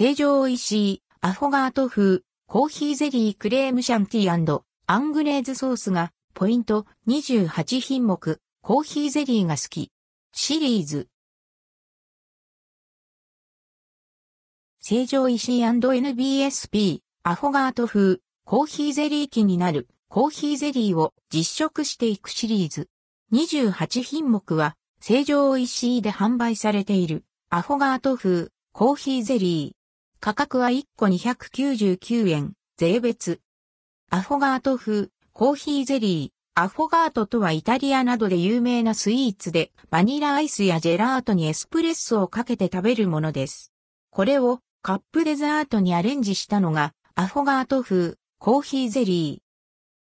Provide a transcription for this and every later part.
成城石井、アフォガート風、コーヒーゼリークレームシャンティーアングレーズソースが、ポイント28品目、コーヒーゼリーが好き。シリーズ。成城石井 &NBSP、アフォガート風、コーヒーゼリー機になる、コーヒーゼリーを実食していくシリーズ。28品目は、成城石井で販売されている、アフォガート風、コーヒーゼリー。価格は1個299円、税別。アフォガート風、コーヒーゼリー。アフォガートとはイタリアなどで有名なスイーツで、バニラアイスやジェラートにエスプレッソをかけて食べるものです。これをカップデザートにアレンジしたのが、アフォガート風、コーヒーゼリー。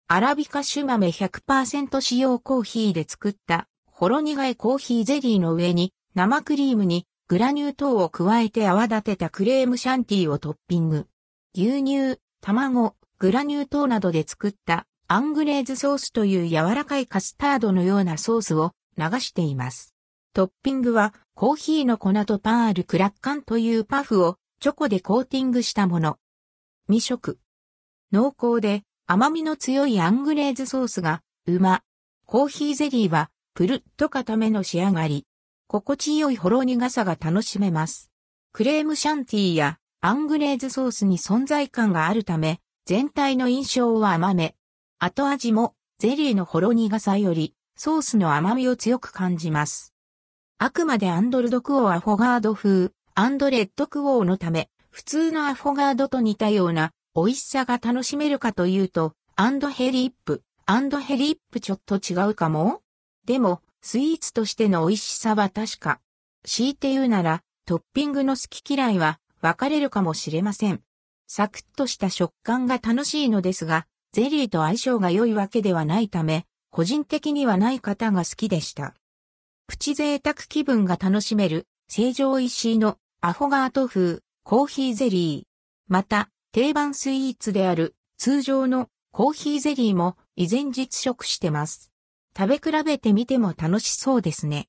アラビカ種豆100%使用コーヒーで作ったほろ苦いコーヒーゼリーの上に生クリームにグラニュー糖を加えて泡立てたクレームシャンティーをトッピング。牛乳、卵、グラニュー糖などで作ったアングレーズソースという柔らかいカスタードのようなソースを流しています。トッピングはコーヒーの粉とパールクラッカンというパフをチョコでコーティングしたもの。未食。濃厚で甘みの強いアングレーズソースが、うま。コーヒーゼリーは、プルッと固めの仕上がり。心地よいほろ苦さが楽しめます。クレームシャンティーやアングレーズソースに存在感があるため、全体の印象は甘め。後味もゼリーのほろ苦さよりソースの甘みを強く感じます。あくまで and ldquo アフォガード風、 and rdquo のため、普通のアフォガードと似たような美味しさが楽しめるかというと、 and hellip、and hellip ちょっと違うかも？でも、スイーツとしての美味しさは確か。強いて言うなら、トッピングの好き嫌いは分かれるかもしれません。サクッとした食感が楽しいのですが、ゼリーと相性が良いわけではないため、個人的にはない方が好きでした。プチ贅沢気分が楽しめる、成城石井のアフォガート風、コーヒーゼリー。また、定番スイーツである、通常のコーヒーゼリーも依然実食してます。食べ比べてみても楽しそうですね。